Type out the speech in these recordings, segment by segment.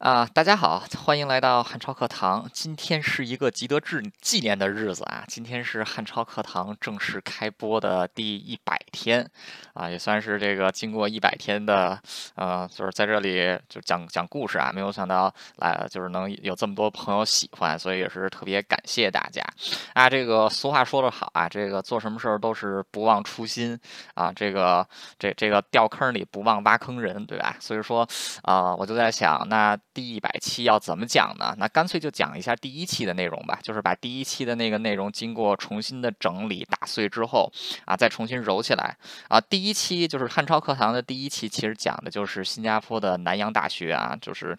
啊，大家好，欢迎来到汉超课堂。今天是一个值得纪纪念的日子啊！今天是汉超课堂正式开播的第一百天，啊，也算是这个经过一百天的，呃，就是在这里就讲讲故事啊。没有想到来就是能有这么多朋友喜欢，所以也是特别感谢大家啊。这个俗话说得好啊，这个做什么事儿都是不忘初心啊。这个这这个掉坑里不忘挖坑人，对吧？所以说啊，我就在想那。第一百期要怎么讲呢？那干脆就讲一下第一期的内容吧，就是把第一期的那个内容经过重新的整理打碎之后啊，再重新揉起来啊。第一期就是汉超课堂的第一期，其实讲的就是新加坡的南洋大学啊，就是。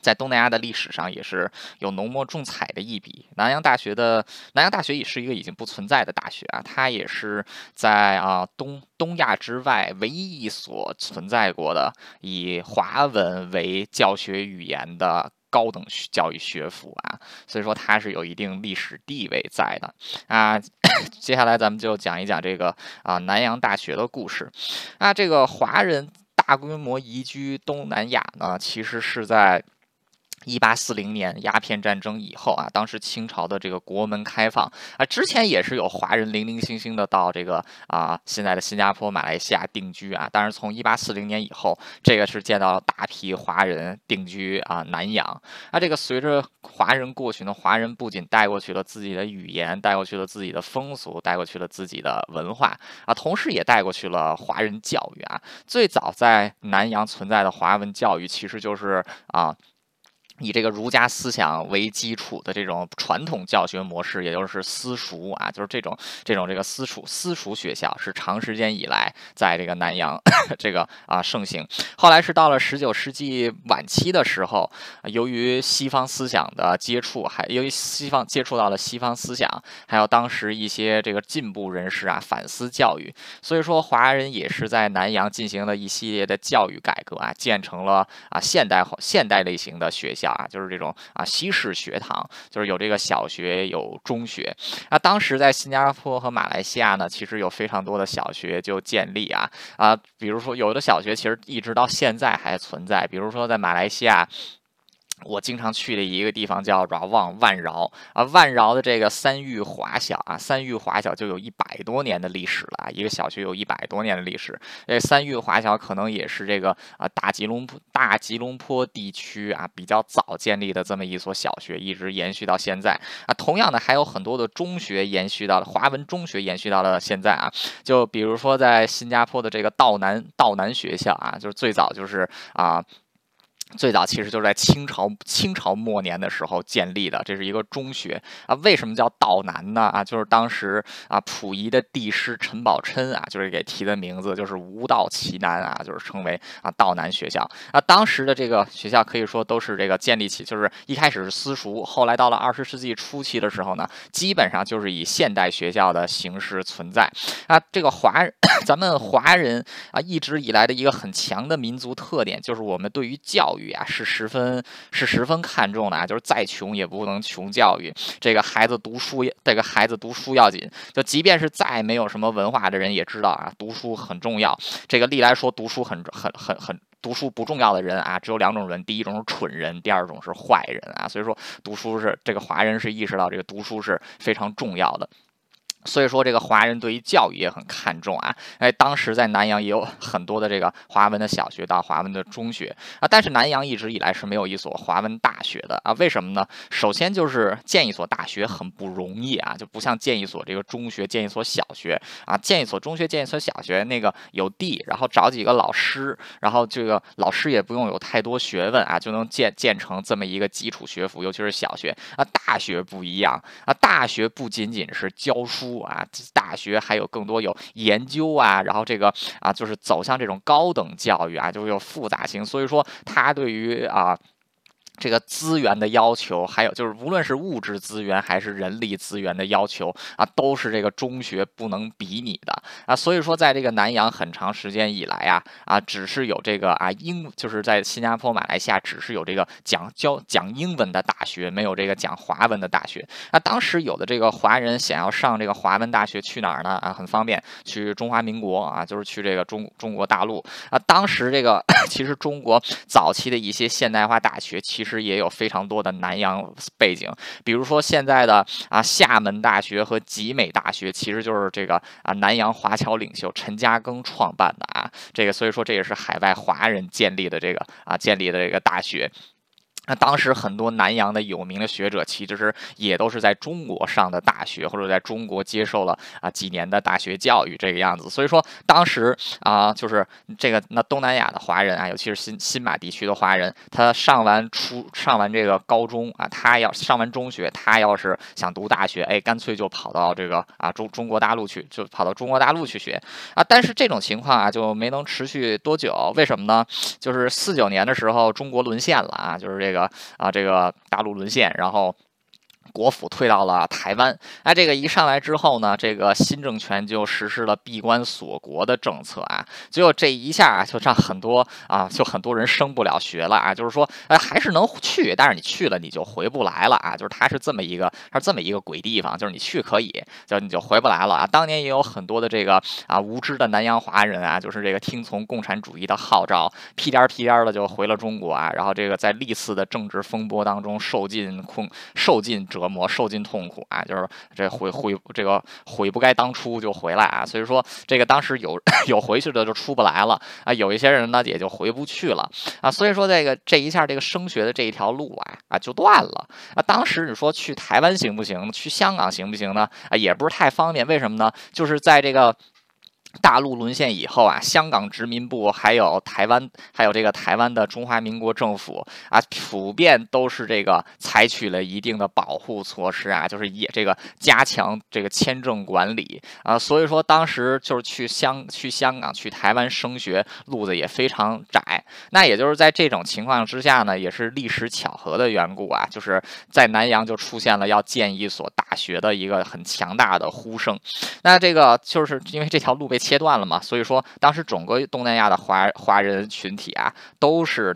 在东南亚的历史上也是有浓墨重彩的一笔。南洋大学的南洋大学也是一个已经不存在的大学啊，它也是在啊东东亚之外唯一一所存在过的以华文为教学语言的高等学教育学府啊，所以说它是有一定历史地位在的啊。接下来咱们就讲一讲这个啊南洋大学的故事啊。这个华人大规模移居东南亚呢，其实是在。一八四零年鸦片战争以后啊，当时清朝的这个国门开放啊，之前也是有华人零零星星的到这个啊现在的新加坡、马来西亚定居啊。但是从一八四零年以后，这个是见到了大批华人定居啊南洋啊。这个随着华人过去呢，华人不仅带过去了自己的语言，带过去了自己的风俗，带过去了自己的文化啊，同时也带过去了华人教育啊。最早在南洋存在的华文教育，其实就是啊。以这个儒家思想为基础的这种传统教学模式，也就是私塾啊，就是这种这种这个私塾私塾学校，是长时间以来在这个南洋 这个啊盛行。后来是到了十九世纪晚期的时候，由于西方思想的接触，还由于西方接触到了西方思想，还有当时一些这个进步人士啊反思教育，所以说华人也是在南洋进行了一系列的教育改革啊，建成了啊现代现代类型的学校。啊，就是这种啊，西式学堂，就是有这个小学，有中学。那当时在新加坡和马来西亚呢，其实有非常多的小学就建立啊啊，比如说有的小学其实一直到现在还存在，比如说在马来西亚。我经常去的一个地方叫饶旺万饶啊，万饶的这个三育华小啊，三育华小就有一百多年的历史了啊，一个小学有一百多年的历史。这三育华小可能也是这个啊大吉隆坡大吉隆坡地区啊比较早建立的这么一所小学，一直延续到现在啊。同样的，还有很多的中学延续到了华文中学延续到了现在啊。就比如说在新加坡的这个道南道南学校啊，就是最早就是啊。最早其实就是在清朝清朝末年的时候建立的，这是一个中学啊。为什么叫道南呢？啊，就是当时啊溥仪的帝师陈宝琛啊，就是给提的名字，就是无道其南啊，就是称为啊道南学校啊。当时的这个学校可以说都是这个建立起，就是一开始是私塾，后来到了二十世纪初期的时候呢，基本上就是以现代学校的形式存在啊。这个华 咱们华人啊一直以来的一个很强的民族特点，就是我们对于教育啊是十分是十分看重的啊，就是再穷也不能穷教育。这个孩子读书，这个孩子读书要紧。就即便是再没有什么文化的人也知道啊，读书很重要。这个历来说读书很很很很读书不重要的人啊，只有两种人：第一种是蠢人，第二种是坏人啊。所以说读书是这个华人是意识到这个读书是非常重要的。所以说，这个华人对于教育也很看重啊。哎，当时在南洋也有很多的这个华文的小学到华文的中学啊，但是南洋一直以来是没有一所华文大学的啊。为什么呢？首先就是建一所大学很不容易啊，就不像建一所这个中学、建一所小学啊。建一所中学、建一所小学，那个有地，然后找几个老师，然后这个老师也不用有太多学问啊，就能建建成这么一个基础学府，尤其是小学啊。大学不一样啊，大学不仅仅是教书。啊，大学还有更多有研究啊，然后这个啊，就是走向这种高等教育啊，就是有复杂性，所以说它对于啊。这个资源的要求，还有就是无论是物质资源还是人力资源的要求啊，都是这个中学不能比拟的啊。所以说，在这个南洋很长时间以来啊啊，只是有这个啊英，就是在新加坡、马来西亚只是有这个讲教讲英文的大学，没有这个讲华文的大学。那当时有的这个华人想要上这个华文大学，去哪儿呢？啊，很方便，去中华民国啊，就是去这个中中国大陆啊。当时这个 其实中国早期的一些现代化大学，其实也有非常多的南洋背景，比如说现在的啊厦门大学和集美大学，其实就是这个啊南洋华侨领袖陈嘉庚创办的啊，这个所以说这也是海外华人建立的这个啊建立的这个大学。那当时很多南洋的有名的学者，其实是也都是在中国上的大学，或者在中国接受了啊几年的大学教育这个样子。所以说，当时啊，就是这个那东南亚的华人啊，尤其是新新马地区的华人，他上完初上完这个高中啊，他要上完中学，他要是想读大学，哎，干脆就跑到这个啊中中国大陆去，就跑到中国大陆去学啊。但是这种情况啊，就没能持续多久。为什么呢？就是四九年的时候，中国沦陷了啊，就是这个。啊，这个大陆沦陷，然后。国府退到了台湾，那这个一上来之后呢，这个新政权就实施了闭关锁国的政策啊，结果这一下啊，就让很多啊，就很多人升不了学了啊，就是说，哎，还是能去，但是你去了你就回不来了啊，就是它是这么一个，它是这么一个鬼地方，就是你去可以，就你就回不来了啊。当年也有很多的这个啊无知的南洋华人啊，就是这个听从共产主义的号召，屁颠儿屁颠儿的就回了中国啊，然后这个在历次的政治风波当中受尽困，受尽折。魔受尽痛苦啊，就是这悔悔这个悔不该当初就回来啊，所以说这个当时有 有回去的就出不来了啊，有一些人呢也就回不去了啊，所以说这个这一下这个升学的这一条路啊啊就断了啊。当时你说去台湾行不行？去香港行不行呢？啊，也不是太方便，为什么呢？就是在这个。大陆沦陷以后啊，香港殖民部还有台湾，还有这个台湾的中华民国政府啊，普遍都是这个采取了一定的保护措施啊，就是也这个加强这个签证管理啊，所以说当时就是去香去香港去台湾升学路子也非常窄。那也就是在这种情况之下呢，也是历史巧合的缘故啊，就是在南洋就出现了要建一所大学的一个很强大的呼声。那这个就是因为这条路被。切断了嘛，所以说当时整个东南亚的华华人群体啊，都是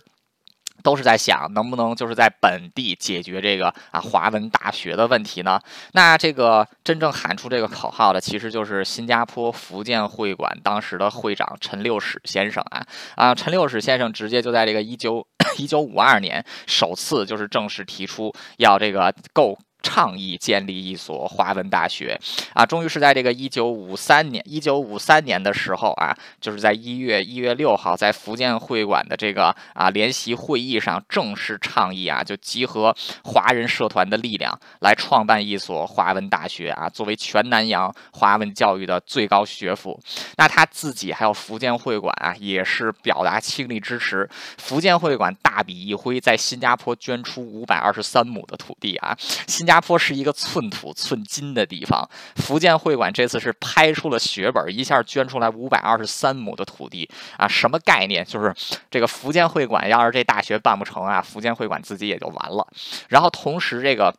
都是在想能不能就是在本地解决这个啊华文大学的问题呢？那这个真正喊出这个口号的，其实就是新加坡福建会馆当时的会长陈六史先生啊啊，陈六史先生直接就在这个一九 一九五二年首次就是正式提出要这个购。倡议建立一所华文大学啊，终于是在这个一九五三年，一九五三年的时候啊，就是在一月一月六号，在福建会馆的这个啊联席会议上正式倡议啊，就集合华人社团的力量来创办一所华文大学啊，作为全南洋华文教育的最高学府。那他自己还有福建会馆啊，也是表达倾力支持。福建会馆大笔一挥，在新加坡捐出五百二十三亩的土地啊，新。新加坡是一个寸土寸金的地方，福建会馆这次是拍出了血本，一下捐出来五百二十三亩的土地啊，什么概念？就是这个福建会馆要是这大学办不成啊，福建会馆自己也就完了。然后同时这个。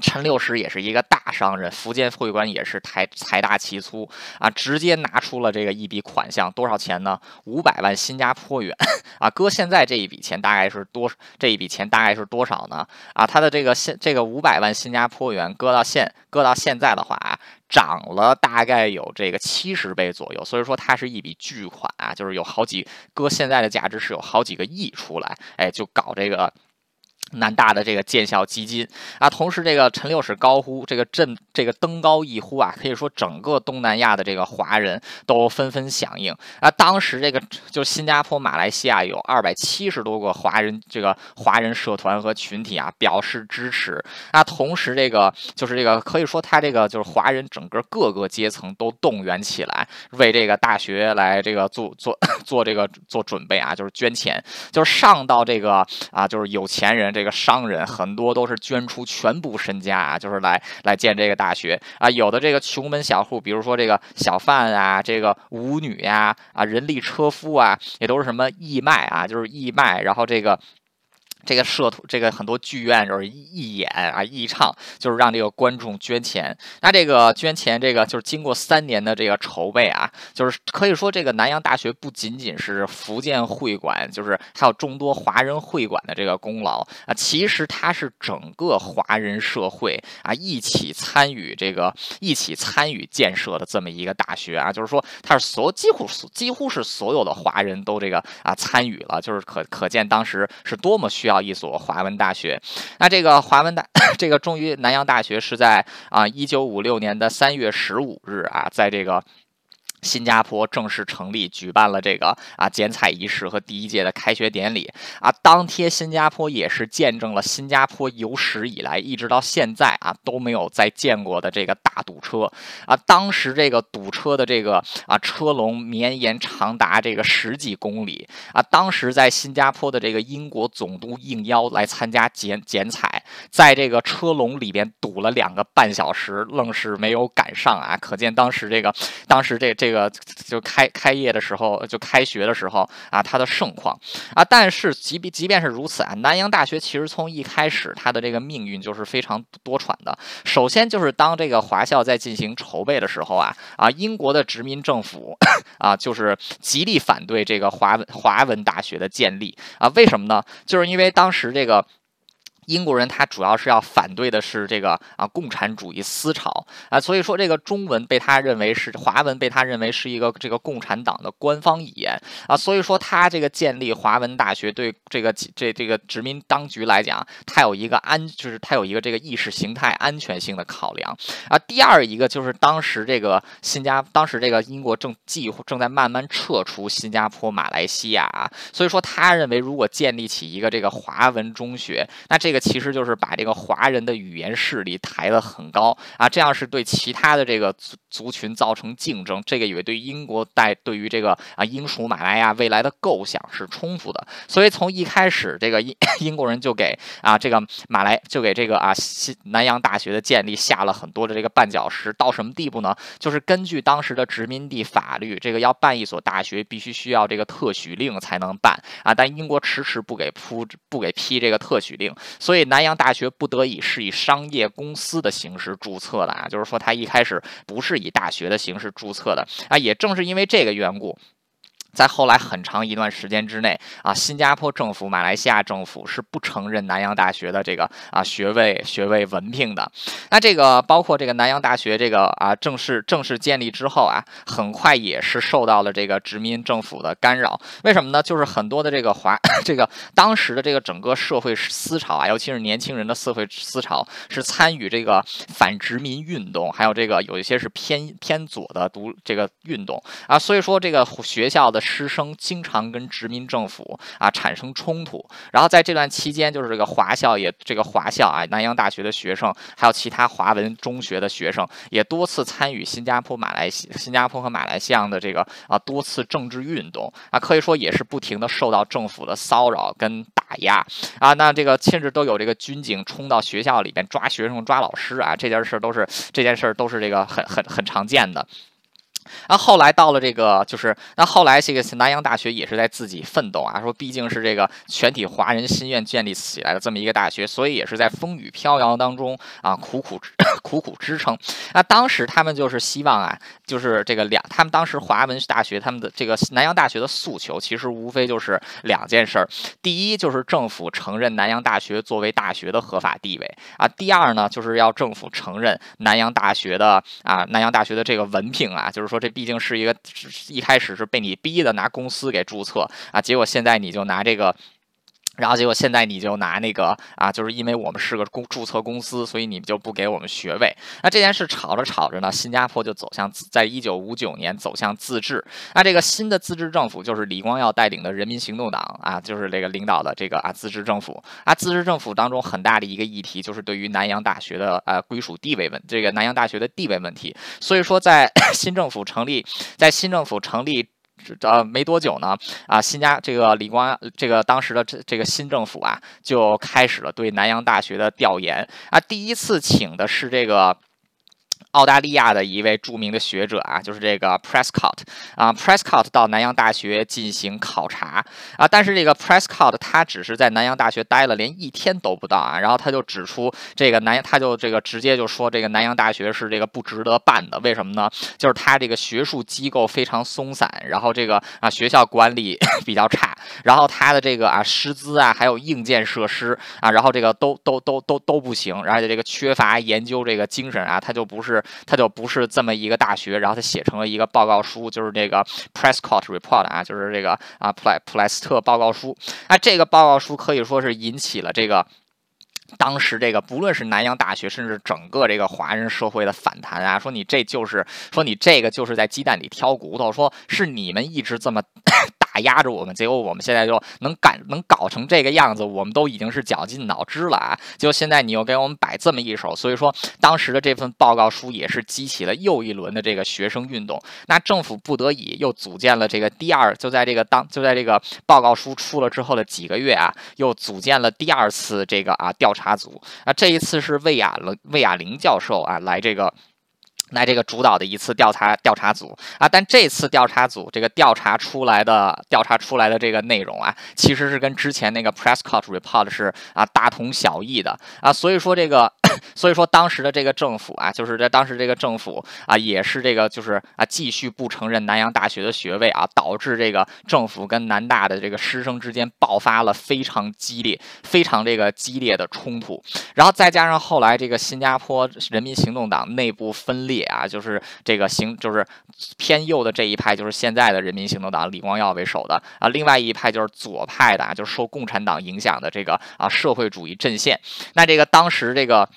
陈六史也是一个大商人，福建会馆也是财财大气粗啊，直接拿出了这个一笔款项，多少钱呢？五百万新加坡元啊，搁现在这一笔钱大概是多？这一笔钱大概是多少呢？啊，他的这个现这个五百万新加坡元搁到现搁到现在的话啊，涨了大概有这个七十倍左右，所以说它是一笔巨款啊，就是有好几搁现在的价值是有好几个亿出来，哎，就搞这个。南大的这个建校基金啊，同时这个陈六史高呼这个振这个登高一呼啊，可以说整个东南亚的这个华人都纷纷响应啊。当时这个就新加坡、马来西亚有二百七十多个华人这个华人社团和群体啊表示支持啊。同时这个就是这个可以说他这个就是华人整个各个阶层都动员起来为这个大学来这个做做 做这个做准备啊，就是捐钱，就是上到这个啊就是有钱人。这个商人很多都是捐出全部身家啊，就是来来建这个大学啊。有的这个穷门小户，比如说这个小贩啊，这个舞女呀，啊，人力车夫啊，也都是什么义卖啊，就是义卖，然后这个。这个社图，这个很多剧院就是义演啊，义唱，就是让这个观众捐钱。那这个捐钱，这个就是经过三年的这个筹备啊，就是可以说这个南洋大学不仅仅是福建会馆，就是还有众多华人会馆的这个功劳啊。其实它是整个华人社会啊一起参与这个一起参与建设的这么一个大学啊。就是说它是所几乎几乎是所有的华人都这个啊参与了，就是可可见当时是多么需要。一所华文大学，那这个华文大，这个终于南洋大学是在啊一九五六年的三月十五日啊，在这个。新加坡正式成立，举办了这个啊剪彩仪式和第一届的开学典礼啊。当天，新加坡也是见证了新加坡有史以来一直到现在啊都没有再见过的这个大堵车啊。当时这个堵车的这个啊车龙绵延长达这个十几公里啊。当时在新加坡的这个英国总督应邀来参加剪剪彩，在这个车龙里边堵了两个半小时，愣是没有赶上啊。可见当时这个，当时这这。个就开开业的时候，就开学的时候啊，它的盛况啊，但是即便即便是如此啊，南洋大学其实从一开始它的这个命运就是非常多舛的。首先就是当这个华校在进行筹备的时候啊啊，英国的殖民政府 啊，就是极力反对这个华文华文大学的建立啊，为什么呢？就是因为当时这个。英国人他主要是要反对的是这个啊共产主义思潮啊，所以说这个中文被他认为是华文被他认为是一个这个共产党的官方语言啊，所以说他这个建立华文大学对这个这这个殖民当局来讲，他有一个安就是他有一个这个意识形态安全性的考量啊。第二一个就是当时这个新加当时这个英国正计划正在慢慢撤出新加坡马来西亚啊，所以说他认为如果建立起一个这个华文中学，那这个。其实就是把这个华人的语言势力抬得很高啊，这样是对其他的这个族族群造成竞争，这个也对英国带对于这个啊英属马来亚未来的构想是冲突的。所以从一开始，这个英 英国人就给啊这个马来就给这个啊西南洋大学的建立下了很多的这个绊脚石。到什么地步呢？就是根据当时的殖民地法律，这个要办一所大学，必须需要这个特许令才能办啊，但英国迟迟不给铺不给批这个特许令。所以南洋大学不得已是以商业公司的形式注册的啊，就是说它一开始不是以大学的形式注册的啊，也正是因为这个缘故。在后来很长一段时间之内啊，新加坡政府、马来西亚政府是不承认南洋大学的这个啊学位、学位文凭的。那这个包括这个南洋大学这个啊正式正式建立之后啊，很快也是受到了这个殖民政府的干扰。为什么呢？就是很多的这个华 这个当时的这个整个社会思潮啊，尤其是年轻人的社会思潮，是参与这个反殖民运动，还有这个有一些是偏偏左的独这个运动啊。所以说这个学校的。师生经常跟殖民政府啊产生冲突，然后在这段期间，就是这个华校也这个华校啊，南洋大学的学生，还有其他华文中学的学生，也多次参与新加坡、马来西新加坡和马来西亚的这个啊多次政治运动啊，可以说也是不停的受到政府的骚扰跟打压啊。那这个甚至都有这个军警冲到学校里面抓学生、抓老师啊，这件事儿都是这件事儿都是这个很很很常见的。那后来到了这个，就是那后来这个南洋大学也是在自己奋斗啊，说毕竟是这个全体华人心愿建立起来的这么一个大学，所以也是在风雨飘摇当中啊苦苦 苦苦支撑。那当时他们就是希望啊，就是这个两，他们当时华文大学他们的这个南洋大学的诉求，其实无非就是两件事儿：第一就是政府承认南洋大学作为大学的合法地位啊；第二呢，就是要政府承认南洋大学的啊南洋大学的这个文凭啊，就是说。这毕竟是一个一开始是被你逼的拿公司给注册啊，结果现在你就拿这个。然后结果现在你就拿那个啊，就是因为我们是个公注册公司，所以你们就不给我们学位。那这件事吵着吵着呢，新加坡就走向在一九五九年走向自治。那这个新的自治政府就是李光耀带领的人民行动党啊，就是这个领导的这个啊自治政府啊。自治政府当中很大的一个议题就是对于南洋大学的呃归属地位问这个南洋大学的地位问题。所以说在 新政府成立，在新政府成立。呃，没多久呢，啊，新加这个李光，这个当时的这这个新政府啊，就开始了对南洋大学的调研啊，第一次请的是这个。澳大利亚的一位著名的学者啊，就是这个 Prescott 啊，Prescott 到南洋大学进行考察啊，但是这个 Prescott 他只是在南洋大学待了连一天都不到啊，然后他就指出这个南，他就这个直接就说这个南洋大学是这个不值得办的，为什么呢？就是他这个学术机构非常松散，然后这个啊学校管理 比较差，然后他的这个啊师资啊还有硬件设施啊，然后这个都都都都都不行，而且这个缺乏研究这个精神啊，他就不是。他就不是这么一个大学，然后他写成了一个报告书，就是这个 Prescott Report 啊，就是这个啊普莱普莱斯特报告书。啊，这个报告书可以说是引起了这个当时这个不论是南洋大学，甚至整个这个华人社会的反弹啊，说你这就是说你这个就是在鸡蛋里挑骨头，说是你们一直这么。压着我们，结果我们现在就能干能搞成这个样子，我们都已经是绞尽脑汁了啊！结果现在你又给我们摆这么一手，所以说当时的这份报告书也是激起了又一轮的这个学生运动。那政府不得已又组建了这个第二，就在这个当就在这个报告书出了之后的几个月啊，又组建了第二次这个啊调查组啊，这一次是魏亚了魏亚玲教授啊来这个。来这个主导的一次调查调查组啊，但这次调查组这个调查出来的调查出来的这个内容啊，其实是跟之前那个 Prescott Report 是啊大同小异的啊，所以说这个。所以说，当时的这个政府啊，就是在当时这个政府啊，也是这个就是啊，继续不承认南洋大学的学位啊，导致这个政府跟南大的这个师生之间爆发了非常激烈、非常这个激烈的冲突。然后再加上后来这个新加坡人民行动党内部分裂啊，就是这个行就是偏右的这一派，就是现在的人民行动党李光耀为首的啊，另外一派就是左派的啊，就是受共产党影响的这个啊社会主义阵线。那这个当时这个。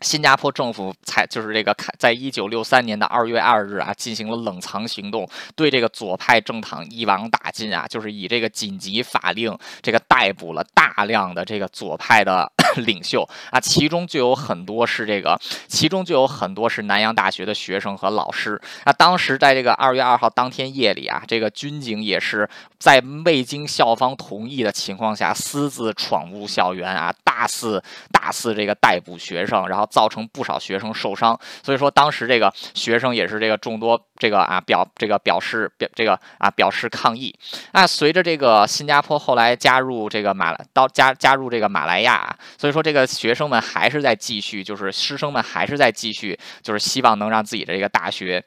新加坡政府才就是这个开，在一九六三年的二月二日啊，进行了冷藏行动，对这个左派政党一网打尽啊，就是以这个紧急法令，这个逮捕了大量的这个左派的 领袖啊，其中就有很多是这个，其中就有很多是南洋大学的学生和老师啊。当时在这个二月二号当天夜里啊，这个军警也是在未经校方同意的情况下，私自闯入校园啊，大肆大肆这个逮捕学生，然后。造成不少学生受伤，所以说当时这个学生也是这个众多这个啊表这个表示表这个啊表示抗议。那随着这个新加坡后来加入这个马来到加加入这个马来亚，所以说这个学生们还是在继续，就是师生们还是在继续，就是希望能让自己的这个大学。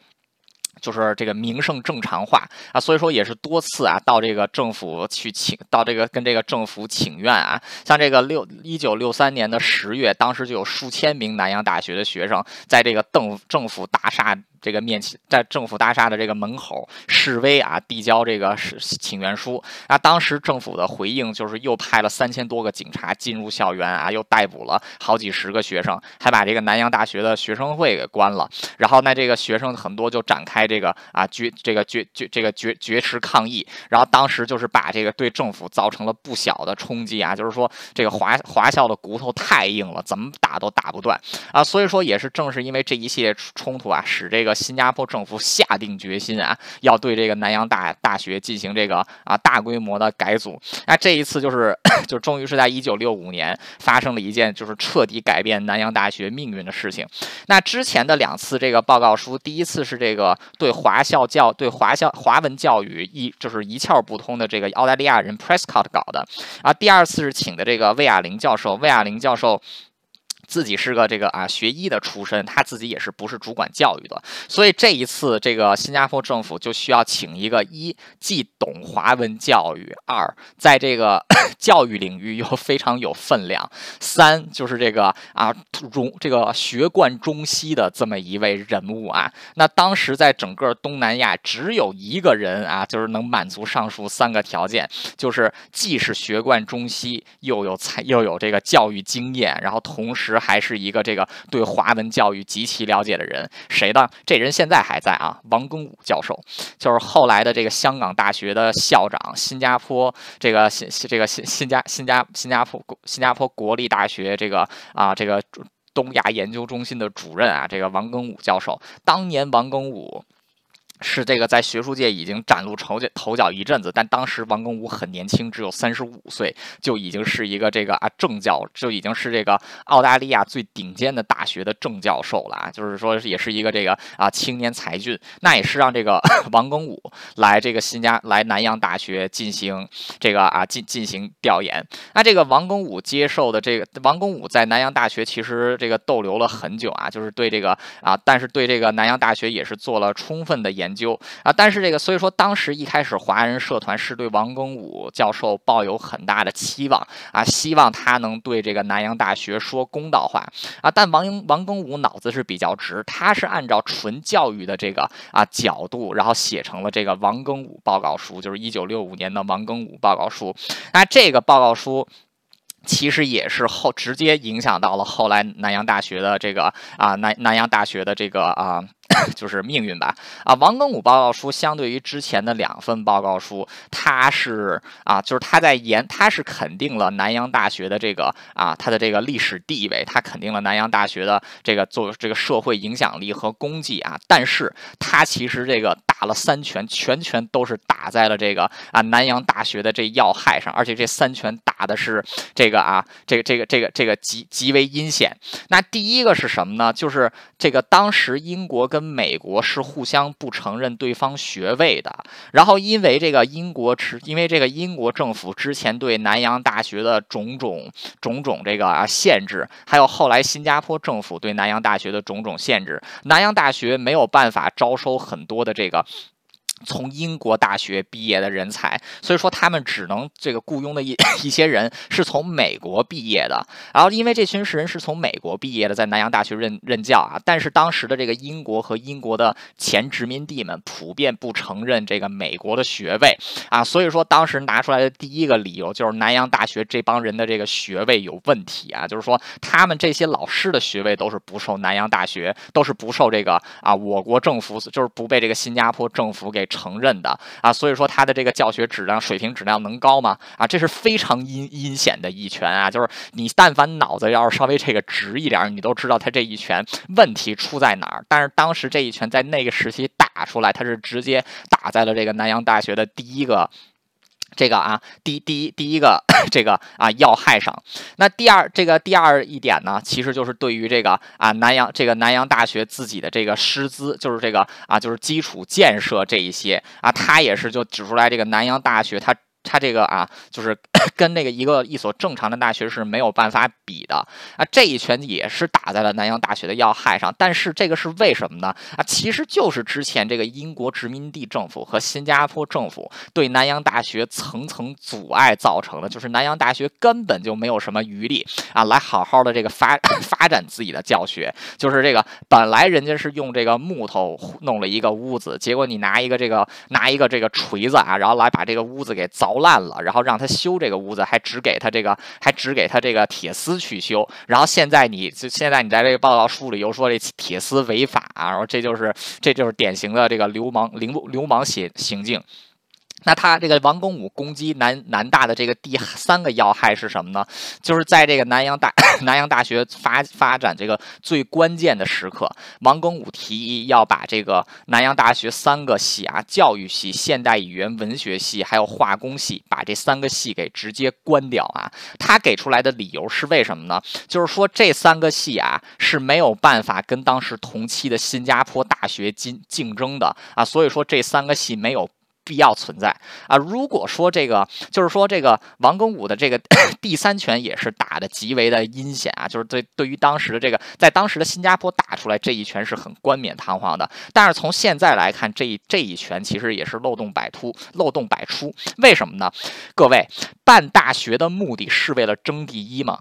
就是这个名声正常化啊，所以说也是多次啊到这个政府去请，到这个跟这个政府请愿啊，像这个六一九六三年的十月，当时就有数千名南洋大学的学生在这个邓政府大厦。这个面前，在政府大厦的这个门口示威啊，递交这个是请愿书啊。当时政府的回应就是又派了三千多个警察进入校园啊，又逮捕了好几十个学生，还把这个南洋大学的学生会给关了。然后那这个学生很多就展开这个啊绝这个绝绝这个绝绝食抗议。然后当时就是把这个对政府造成了不小的冲击啊，就是说这个华华校的骨头太硬了，怎么打都打不断啊。所以说也是正是因为这一系列冲突啊，使这个。新加坡政府下定决心啊，要对这个南洋大大学进行这个啊大规模的改组。那这一次就是 就终于是在一九六五年发生了一件就是彻底改变南洋大学命运的事情。那之前的两次这个报告书，第一次是这个对华校教对华校华文教育一就是一窍不通的这个澳大利亚人 Prescott 搞的啊，第二次是请的这个魏亚玲教授，魏亚玲教授。自己是个这个啊学医的出身，他自己也是不是主管教育的，所以这一次这个新加坡政府就需要请一个一既懂华文教育，二在这个 教育领域又非常有分量，三就是这个啊中这个学贯中西的这么一位人物啊。那当时在整个东南亚只有一个人啊，就是能满足上述三个条件，就是既是学贯中西，又有才又有这个教育经验，然后同时。还是一个这个对华文教育极其了解的人，谁呢？这人现在还在啊，王庚武教授，就是后来的这个香港大学的校长，新加坡这个新这个新新加新加新加坡新加坡国立大学这个啊这个东亚研究中心的主任啊，这个王庚武教授，当年王庚武。是这个在学术界已经崭露头角头角一阵子，但当时王庚武很年轻，只有三十五岁，就已经是一个这个啊正教，就已经是这个澳大利亚最顶尖的大学的正教授了啊，就是说也是一个这个啊青年才俊，那也是让这个 王庚武来这个新加来南洋大学进行这个啊进进行调研。那这个王庚武接受的这个王庚武在南洋大学其实这个逗留了很久啊，就是对这个啊，但是对这个南洋大学也是做了充分的研。究啊，但是这个，所以说当时一开始华人社团是对王庚武教授抱有很大的期望啊，希望他能对这个南洋大学说公道话啊。但王王庚武脑子是比较直，他是按照纯教育的这个啊角度，然后写成了这个王庚武报告书，就是一九六五年的王庚武报告书。那这个报告书。其实也是后直接影响到了后来南洋大学的这个啊南南洋大学的这个啊 就是命运吧啊王庚武报告书相对于之前的两份报告书，他是啊就是他在研他是肯定了南洋大学的这个啊他的这个历史地位，他肯定了南洋大学的这个做这个社会影响力和功绩啊，但是他其实这个打了三拳，拳拳都是打在了这个啊南洋大学的这要害上，而且这三拳打的是这。个啊，这个这个这个这个极极为阴险。那第一个是什么呢？就是这个当时英国跟美国是互相不承认对方学位的。然后因为这个英国持，因为这个英国政府之前对南洋大学的种种种种这个啊限制，还有后来新加坡政府对南洋大学的种种限制，南洋大学没有办法招收很多的这个。从英国大学毕业的人才，所以说他们只能这个雇佣的一 一些人是从美国毕业的，然后因为这群人是从美国毕业的，在南洋大学任任教啊，但是当时的这个英国和英国的前殖民地们普遍不承认这个美国的学位啊，所以说当时拿出来的第一个理由就是南洋大学这帮人的这个学位有问题啊，就是说他们这些老师的学位都是不受南洋大学都是不受这个啊我国政府就是不被这个新加坡政府给。承认的啊，所以说他的这个教学质量水平质量能高吗？啊，这是非常阴阴险的一拳啊！就是你但凡脑子要是稍微这个直一点，你都知道他这一拳问题出在哪儿。但是当时这一拳在那个时期打出来，他是直接打在了这个南洋大学的第一个。这个啊，第第一第一个 这个啊要害上，那第二这个第二一点呢，其实就是对于这个啊南洋这个南洋大学自己的这个师资，就是这个啊就是基础建设这一些啊，他也是就指出来这个南洋大学它。他这个啊，就是 跟那个一个一所正常的大学是没有办法比的啊。这一拳也是打在了南洋大学的要害上，但是这个是为什么呢？啊，其实就是之前这个英国殖民地政府和新加坡政府对南洋大学层层阻碍造成的，就是南洋大学根本就没有什么余力啊，来好好的这个发 发展自己的教学。就是这个本来人家是用这个木头弄了一个屋子，结果你拿一个这个拿一个这个锤子啊，然后来把这个屋子给凿。凿烂了，然后让他修这个屋子，还只给他这个，还只给他这个铁丝去修。然后现在你，现在你在这个报道书里又说这铁丝违法，然后这就是这就是典型的这个流氓流流氓行行径。那他这个王公武攻击南南大的这个第三个要害是什么呢？就是在这个南洋大 南洋大学发发展这个最关键的时刻，王公武提议要把这个南洋大学三个系啊，教育系、现代语言文学系还有化工系，把这三个系给直接关掉啊。他给出来的理由是为什么呢？就是说这三个系啊是没有办法跟当时同期的新加坡大学竞竞争的啊，所以说这三个系没有。必要存在啊！如果说这个，就是说这个王庚武的这个 第三拳也是打的极为的阴险啊，就是对对于当时的这个，在当时的新加坡打出来这一拳是很冠冕堂皇的，但是从现在来看，这一这一拳其实也是漏洞百出，漏洞百出。为什么呢？各位办大学的目的是为了争第一吗？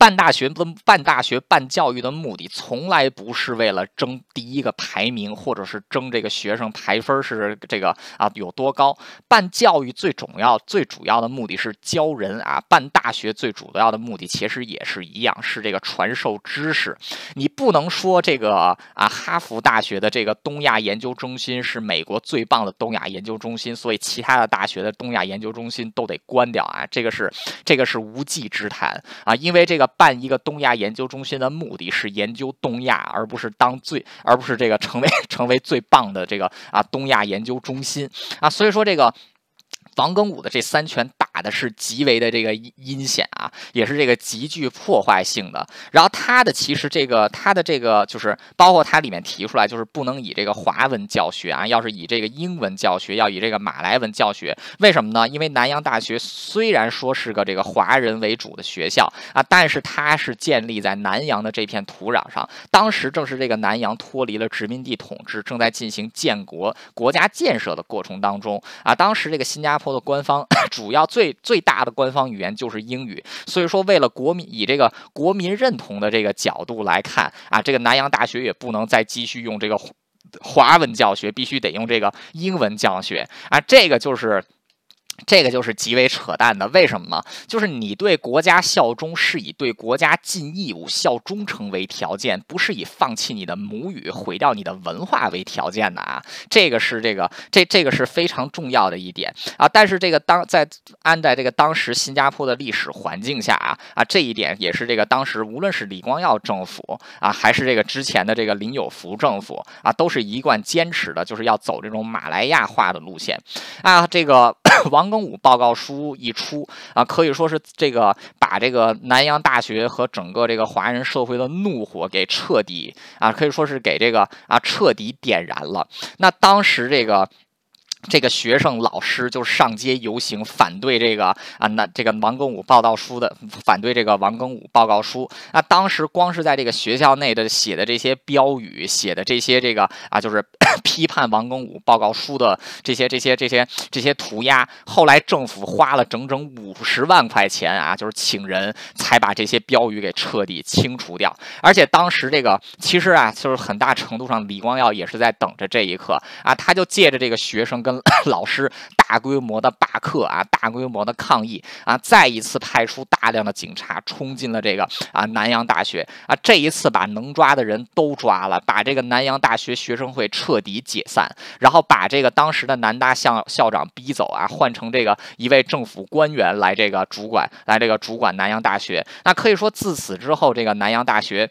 办大学的办大学办教育的目的，从来不是为了争第一个排名，或者是争这个学生排分是这个啊有多高。办教育最重要、最主要的目的是教人啊。办大学最主要的目的其实也是一样，是这个传授知识。你不能说这个啊，哈佛大学的这个东亚研究中心是美国最棒的东亚研究中心，所以其他的大学的东亚研究中心都得关掉啊。这个是这个是无稽之谈啊，因为这个。办一个东亚研究中心的目的是研究东亚，而不是当最，而不是这个成为成为最棒的这个啊东亚研究中心啊。所以说这个。王庚武的这三拳打的是极为的这个阴险啊，也是这个极具破坏性的。然后他的其实这个他的这个就是包括他里面提出来，就是不能以这个华文教学啊，要是以这个英文教学，要以这个马来文教学。为什么呢？因为南洋大学虽然说是个这个华人为主的学校啊，但是它是建立在南洋的这片土壤上。当时正是这个南洋脱离了殖民地统治，正在进行建国国家建设的过程当中啊。当时这个新加坡。的官方 主要最最大的官方语言就是英语，所以说为了国民以这个国民认同的这个角度来看啊，这个南洋大学也不能再继续用这个华文教学，必须得用这个英文教学啊，这个就是。这个就是极为扯淡的，为什么呢？就是你对国家效忠是以对国家尽义务、效忠诚为条件，不是以放弃你的母语、毁掉你的文化为条件的啊！这个是这个这这个是非常重要的一点啊！但是这个当在安在这个当时新加坡的历史环境下啊啊，这一点也是这个当时无论是李光耀政府啊，还是这个之前的这个林有福政府啊，都是一贯坚持的，就是要走这种马来亚化的路线啊！这个 王。庚午报告书一出啊，可以说是这个把这个南洋大学和整个这个华人社会的怒火给彻底啊，可以说是给这个啊彻底点燃了。那当时这个。这个学生老师就上街游行，反对这个啊，那这个王庚武报道书的，反对这个王庚武报告书。那当时光是在这个学校内的写的这些标语，写的这些这个啊，就是 批判王庚武报告书的这些这些这些这些涂鸦。后来政府花了整整五十万块钱啊，就是请人才把这些标语给彻底清除掉。而且当时这个其实啊，就是很大程度上李光耀也是在等着这一刻啊，他就借着这个学生跟 老师大规模的罢课啊，大规模的抗议啊，再一次派出大量的警察冲进了这个啊南洋大学啊，这一次把能抓的人都抓了，把这个南洋大学学生会彻底解散，然后把这个当时的南大校校长逼走啊，换成这个一位政府官员来这个主管，来这个主管南洋大学。那可以说自此之后，这个南洋大学。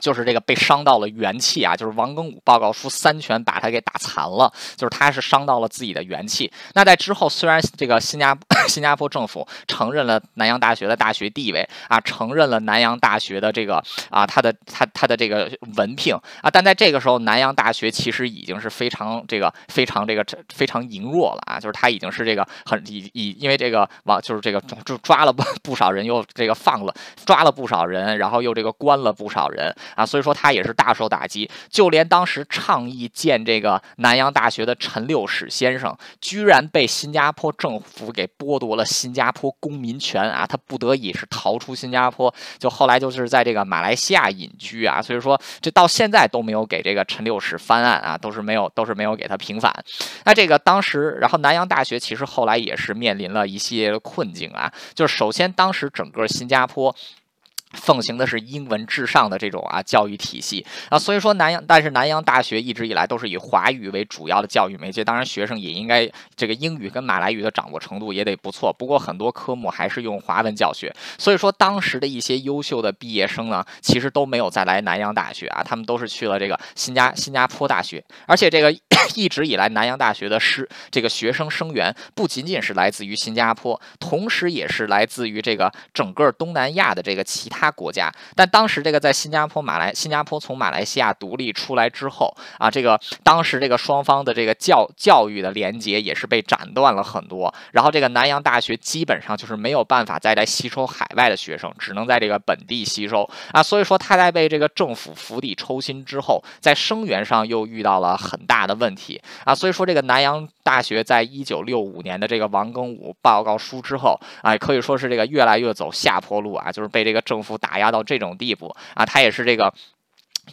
就是这个被伤到了元气啊！就是王庚武报告书三拳把他给打残了，就是他是伤到了自己的元气。那在之后，虽然这个新加 新加坡政府承认了南洋大学的大学地位啊，承认了南洋大学的这个啊，他的他他的这个文凭啊，但在这个时候，南洋大学其实已经是非常这个非常这个非常羸弱了啊！就是他已经是这个很已已因为这个王就是这个就抓了不 不少人，又这个放了抓了不少人，然后又这个关了不少人。啊，所以说他也是大受打击，就连当时倡议建这个南洋大学的陈六史先生，居然被新加坡政府给剥夺了新加坡公民权啊，他不得已是逃出新加坡，就后来就是在这个马来西亚隐居啊，所以说这到现在都没有给这个陈六史翻案啊，都是没有都是没有给他平反。那这个当时，然后南洋大学其实后来也是面临了一系列的困境啊，就是首先当时整个新加坡。奉行的是英文至上的这种啊教育体系啊，所以说南洋，但是南洋大学一直以来都是以华语为主要的教育媒介，当然学生也应该这个英语跟马来语的掌握程度也得不错。不过很多科目还是用华文教学，所以说当时的一些优秀的毕业生呢，其实都没有再来南洋大学啊，他们都是去了这个新加新加坡大学，而且这个 一直以来南洋大学的师这个学生生源不仅仅是来自于新加坡，同时也是来自于这个整个东南亚的这个其他。国家，但当时这个在新加坡、马来新加坡从马来西亚独立出来之后啊，这个当时这个双方的这个教教育的连接也是被斩断了很多。然后这个南洋大学基本上就是没有办法再来吸收海外的学生，只能在这个本地吸收啊。所以说他在被这个政府釜底抽薪之后，在生源上又遇到了很大的问问题啊。所以说这个南洋大学在一九六五年的这个王庚武报告书之后啊，可以说是这个越来越走下坡路啊，就是被这个政府。打压到这种地步啊，他也是这个。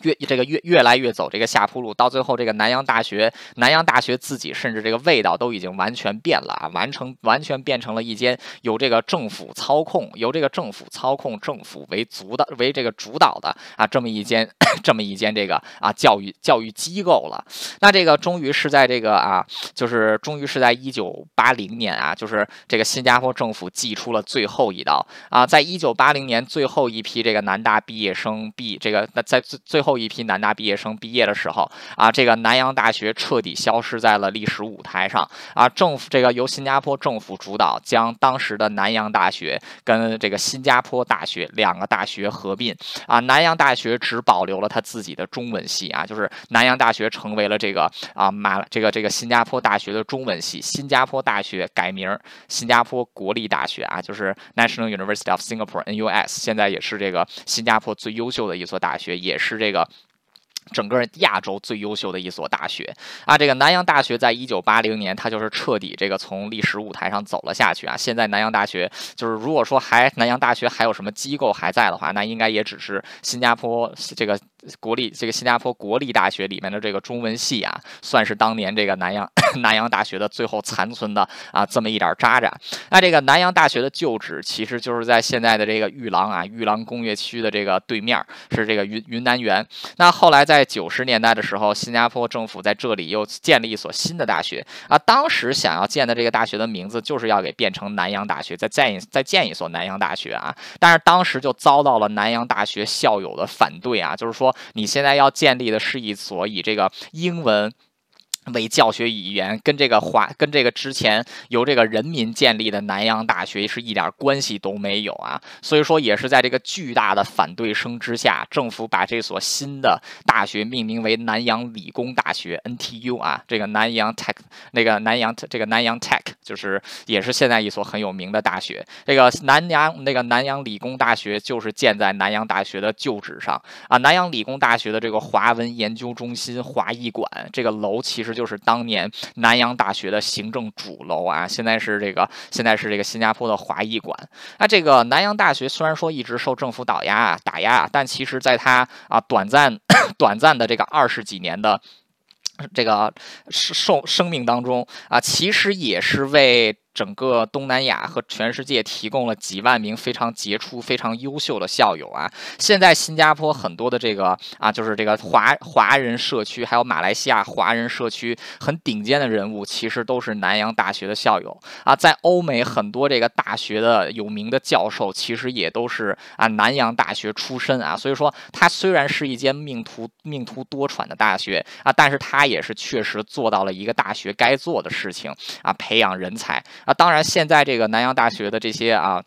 越这个越越来越走这个下坡路，到最后这个南洋大学，南洋大学自己甚至这个味道都已经完全变了啊，完成完全变成了一间由这个政府操控，由这个政府操控，政府为主的为这个主导的啊这么一间 这么一间这个啊教育教育机构了。那这个终于是在这个啊，就是终于是在一九八零年啊，就是这个新加坡政府祭出了最后一刀啊，在一九八零年最后一批这个南大毕业生毕这个那在最最最。后一批南大毕业生毕业的时候啊，这个南洋大学彻底消失在了历史舞台上啊。政府这个由新加坡政府主导，将当时的南洋大学跟这个新加坡大学两个大学合并啊。南洋大学只保留了他自己的中文系啊，就是南洋大学成为了这个啊马这个这个新加坡大学的中文系。新加坡大学改名新加坡国立大学啊，就是 National University of Singapore（NUS），现在也是这个新加坡最优秀的一所大学，也是这。这个整个亚洲最优秀的一所大学啊，这个南洋大学在一九八零年，它就是彻底这个从历史舞台上走了下去啊。现在南洋大学就是，如果说还南洋大学还有什么机构还在的话，那应该也只是新加坡这个国立这个新加坡国立大学里面的这个中文系啊，算是当年这个南洋 南洋大学的最后残存的啊这么一点渣渣。那这个南洋大学的旧址其实就是在现在的这个玉郎啊玉郎工业区的这个对面，是这个云云南园。那后来在在九十年代的时候，新加坡政府在这里又建立一所新的大学啊。当时想要建的这个大学的名字就是要给变成南洋大学，再建一再建一所南洋大学啊。但是当时就遭到了南洋大学校友的反对啊，就是说你现在要建立的是一所以这个英文。为教学语言，跟这个华，跟这个之前由这个人民建立的南洋大学是一点关系都没有啊！所以说，也是在这个巨大的反对声之下，政府把这所新的大学命名为南洋理工大学 （NTU） 啊，这个南洋 Tech，那个南洋这个南洋 Tech 就是也是现在一所很有名的大学。这个南洋那个南洋理工大学就是建在南洋大学的旧址上啊。南洋理工大学的这个华文研究中心华艺馆这个楼其实。就是当年南洋大学的行政主楼啊，现在是这个，现在是这个新加坡的华裔馆。那这个南洋大学虽然说一直受政府打压啊打压，但其实在它啊短暂短暂的这个二十几年的这个生生命当中啊，其实也是为。整个东南亚和全世界提供了几万名非常杰出、非常优秀的校友啊！现在新加坡很多的这个啊，就是这个华华人社区，还有马来西亚华人社区很顶尖的人物，其实都是南洋大学的校友啊。在欧美很多这个大学的有名的教授，其实也都是啊南洋大学出身啊。所以说，它虽然是一间命途命途多舛的大学啊，但是它也是确实做到了一个大学该做的事情啊，培养人才。啊，当然，现在这个南洋大学的这些啊。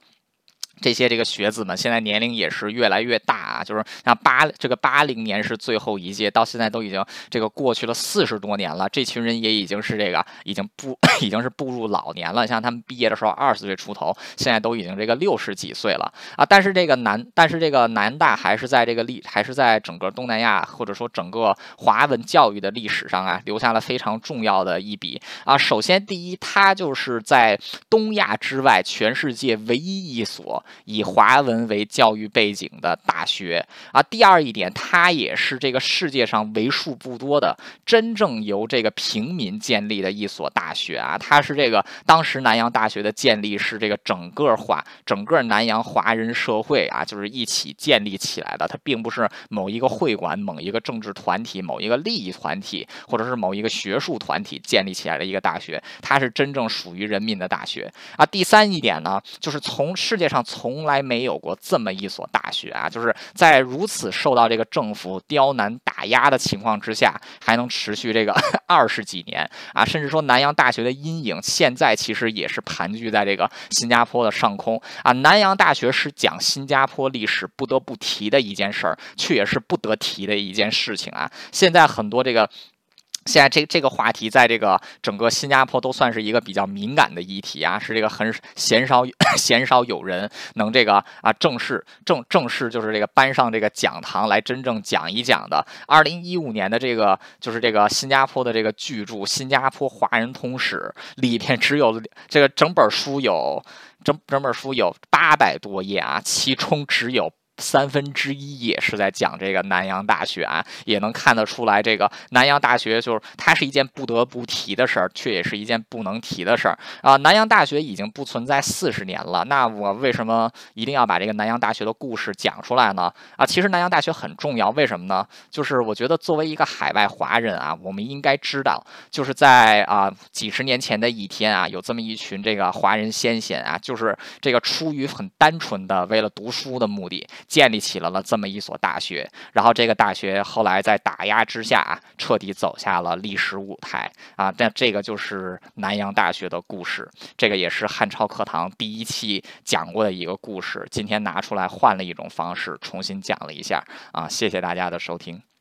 这些这个学子们现在年龄也是越来越大啊，就是像八这个八零年是最后一届，到现在都已经这个过去了四十多年了，这群人也已经是这个已经步 已经是步入老年了。像他们毕业的时候二十岁出头，现在都已经这个六十几岁了啊。但是这个南但是这个南大还是在这个历还是在整个东南亚或者说整个华文教育的历史上啊留下了非常重要的一笔啊。首先第一，它就是在东亚之外全世界唯一一所。以华文为教育背景的大学啊，第二一点，它也是这个世界上为数不多的真正由这个平民建立的一所大学啊。它是这个当时南洋大学的建立是这个整个华整个南洋华人社会啊，就是一起建立起来的。它并不是某一个会馆、某一个政治团体、某一个利益团体，或者是某一个学术团体建立起来的一个大学。它是真正属于人民的大学啊。第三一点呢，就是从世界上。从来没有过这么一所大学啊！就是在如此受到这个政府刁难打压的情况之下，还能持续这个 二十几年啊！甚至说南洋大学的阴影现在其实也是盘踞在这个新加坡的上空啊！南洋大学是讲新加坡历史不得不提的一件事儿，却也是不得提的一件事情啊！现在很多这个。现在这这个话题在这个整个新加坡都算是一个比较敏感的议题啊，是这个很鲜少 鲜少有人能这个啊正式正正式就是这个搬上这个讲堂来真正讲一讲的。二零一五年的这个就是这个新加坡的这个巨著《新加坡华人通史》里边只有这个整本书有整整本书有八百多页啊，其中只有。三分之一也是在讲这个南洋大学啊，也能看得出来，这个南洋大学就是它是一件不得不提的事儿，却也是一件不能提的事儿啊。南洋大学已经不存在四十年了，那我为什么一定要把这个南洋大学的故事讲出来呢？啊，其实南洋大学很重要，为什么呢？就是我觉得作为一个海外华人啊，我们应该知道，就是在啊几十年前的一天啊，有这么一群这个华人先贤啊，就是这个出于很单纯的为了读书的目的。建立起来了这么一所大学，然后这个大学后来在打压之下，彻底走下了历史舞台啊！但这个就是南洋大学的故事，这个也是汉超课堂第一期讲过的一个故事，今天拿出来换了一种方式重新讲了一下啊！谢谢大家的收听。